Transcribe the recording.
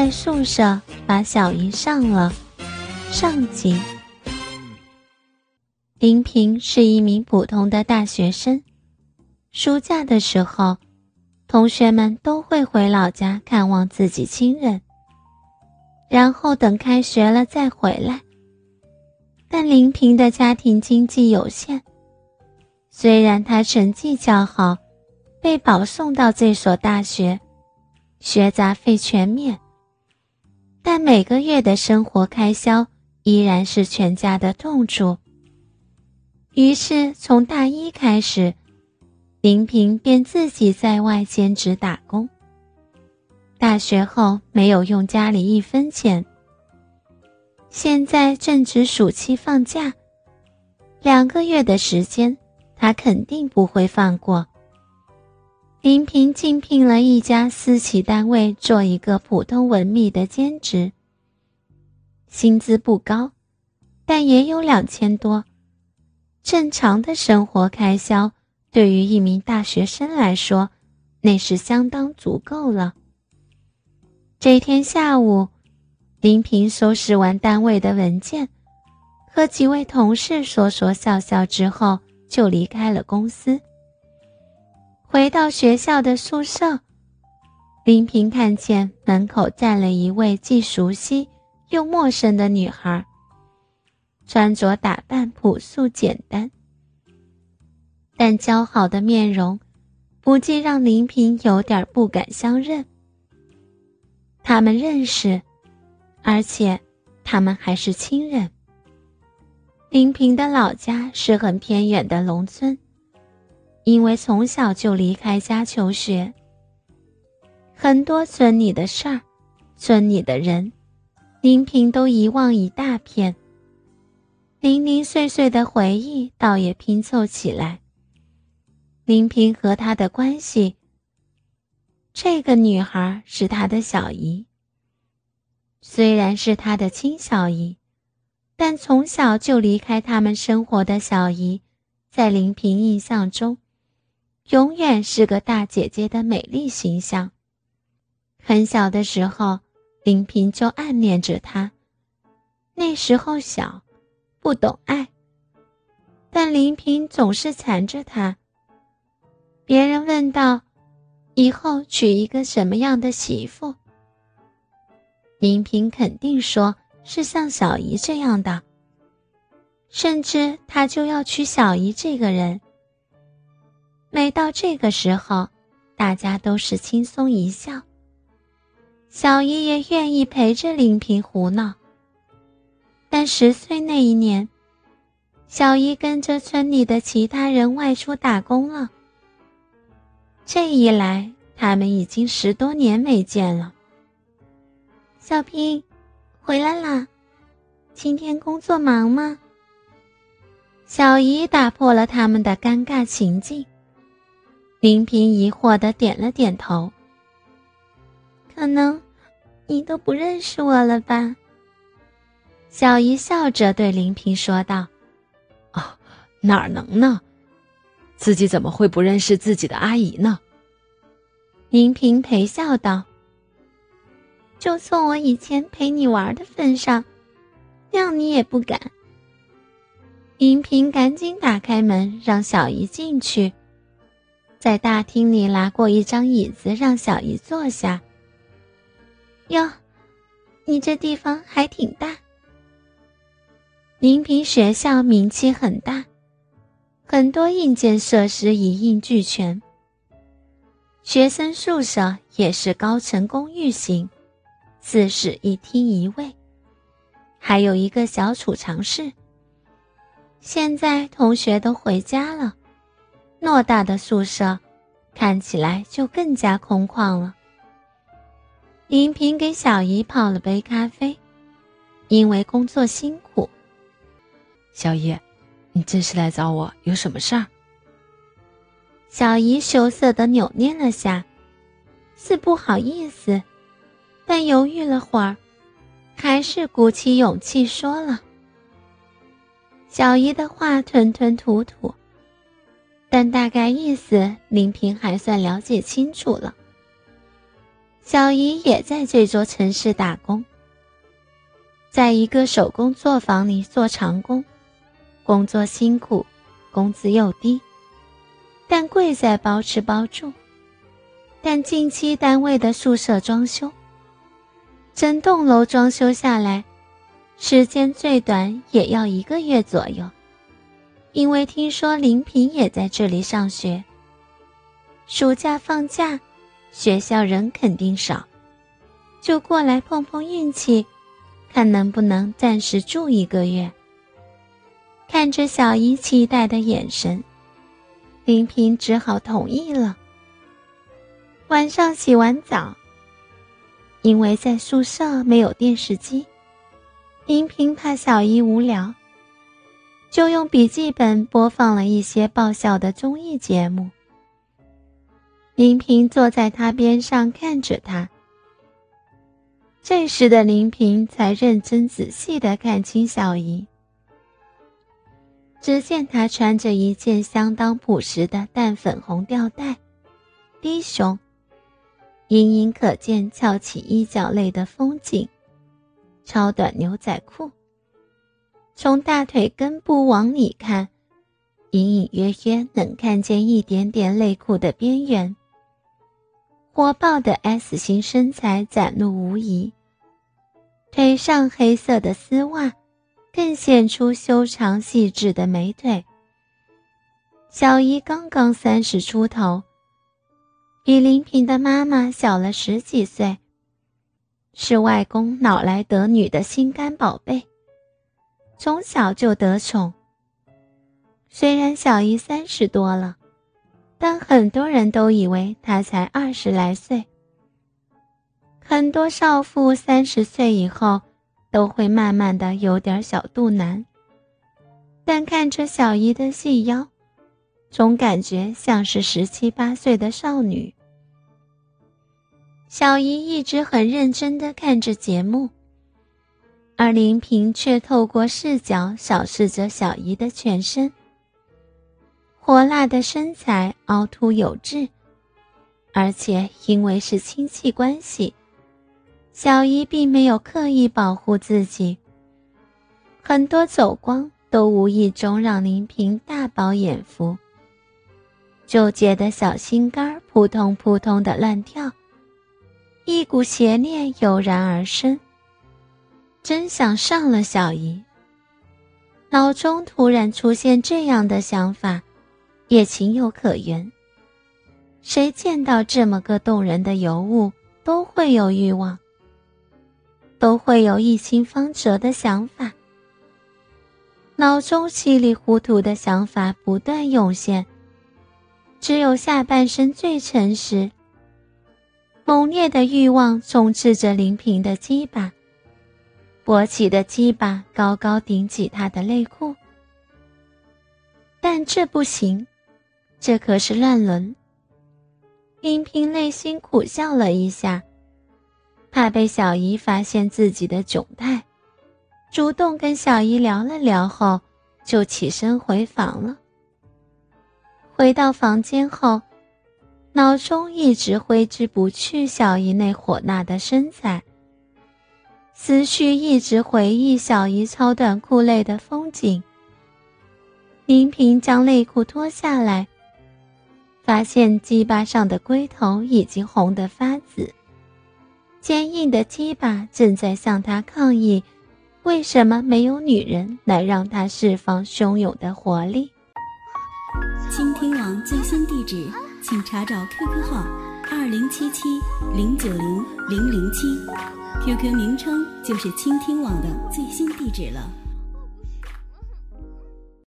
在宿舍把小姨上了。上集。林平是一名普通的大学生，暑假的时候，同学们都会回老家看望自己亲人，然后等开学了再回来。但林平的家庭经济有限，虽然他成绩较好，被保送到这所大学，学杂费全免，但每个月的生活开销依然是全家的痛处。于是，从大一开始，林平便自己在外兼职打工。大学后没有用家里一分钱。现在正值暑期放假，两个月的时间，他肯定不会放过。林平竞聘了一家私企单位做一个普通文秘的兼职，薪资不高，但也有两千多。正常的生活开销，对于一名大学生来说，那是相当足够了。这天下午，林平收拾完单位的文件，和几位同事说说笑笑之后，就离开了公司。回到学校的宿舍，林平看见门口站了一位既熟悉又陌生的女孩。穿着打扮朴素简单，但姣好的面容，不禁让林平有点不敢相认。他们认识，而且他们还是亲人。林平的老家是很偏远的农村，因为从小就离开家求学，很多村里的事儿、村里的人，林平都遗忘一大片。零零碎碎的回忆，倒也拼凑起来。林平和他的关系，这个女孩是他的小姨。虽然是他的亲小姨，但从小就离开他们生活的小姨，在林平印象中，永远是个大姐姐的美丽形象。很小的时候，林平就暗恋着她。那时候小。不懂爱，但林平总是缠着他。别人问道：“以后娶一个什么样的媳妇？”林平肯定说是像小姨这样的，甚至他就要娶小姨这个人。每到这个时候，大家都是轻松一笑，小姨也愿意陪着林平胡闹。但十岁那一年，小姨跟着村里的其他人外出打工了。这一来，他们已经十多年没见了。小平，回来啦？今天工作忙吗？小姨打破了他们的尴尬情境。林平疑惑的点了点头。可能，你都不认识我了吧？小姨笑着对林平说道：“啊，哪能呢？自己怎么会不认识自己的阿姨呢？”林平陪笑道：“就从我以前陪你玩的份上，谅你也不敢。”林平赶紧打开门，让小姨进去，在大厅里拿过一张椅子，让小姨坐下。哟，你这地方还挺大。临平学校名气很大，很多硬件设施一应俱全。学生宿舍也是高层公寓型，四室一厅一卫，还有一个小储藏室。现在同学都回家了，偌大的宿舍看起来就更加空旷了。银平给小姨泡了杯咖啡，因为工作辛苦。小姨，你这是来找我有什么事儿？小姨羞涩的扭捏了下，似不好意思，但犹豫了会儿，还是鼓起勇气说了。小姨的话吞吞吐吐，但大概意思林平还算了解清楚了。小姨也在这座城市打工，在一个手工作坊里做长工，工作辛苦，工资又低，但贵在包吃包住。但近期单位的宿舍装修，整栋楼装修下来，时间最短也要一个月左右。因为听说林平也在这里上学，暑假放假，学校人肯定少，就过来碰碰运气，看能不能暂时住一个月。看着小姨期待的眼神，林平只好同意了。晚上洗完澡，因为在宿舍没有电视机，林平怕小姨无聊，就用笔记本播放了一些爆笑的综艺节目。林平坐在他边上看着他，这时的林平才认真仔细的看清小姨。只见她穿着一件相当朴实的淡粉红吊带，低胸。隐隐可见翘起衣角类的风景，超短牛仔裤。从大腿根部往里看，隐隐约约能看见一点点内裤的边缘。火爆的 S 型身材展露无遗，腿上黑色的丝袜更显出修长细致的美腿。小姨刚刚三十出头。比林平的妈妈小了十几岁，是外公老来得女的心肝宝贝，从小就得宠。虽然小姨三十多了，但很多人都以为她才二十来岁。很多少妇三十岁以后都会慢慢的有点小肚腩，但看着小姨的细腰。总感觉像是十七八岁的少女。小姨一直很认真地看着节目，而林平却透过视角扫视着小姨的全身。火辣的身材凹凸有致，而且因为是亲戚关系，小姨并没有刻意保护自己，很多走光都无意中让林平大饱眼福。纠结的小心肝扑通扑通的乱跳，一股邪念油然而生。真想上了小姨。脑中突然出现这样的想法，也情有可原。谁见到这么个动人的尤物，都会有欲望，都会有一心方折的想法。脑中稀里糊涂的想法不断涌现。只有下半身最诚实。猛烈的欲望充斥着林平的鸡巴，勃起的鸡巴高高顶起他的内裤。但这不行，这可是乱伦。林平内心苦笑了一下，怕被小姨发现自己的窘态，主动跟小姨聊了聊后，就起身回房了。回到房间后，脑中一直挥之不去小姨那火辣的身材，思绪一直回忆小姨超短裤内的风景。林平将内裤脱下来，发现鸡巴上的龟头已经红得发紫，坚硬的鸡巴正在向他抗议：为什么没有女人来让他释放汹涌的活力？倾听网最新地址，请查找 QQ 号二零七七零九零零零七，QQ 名称就是倾听网的最新地址了。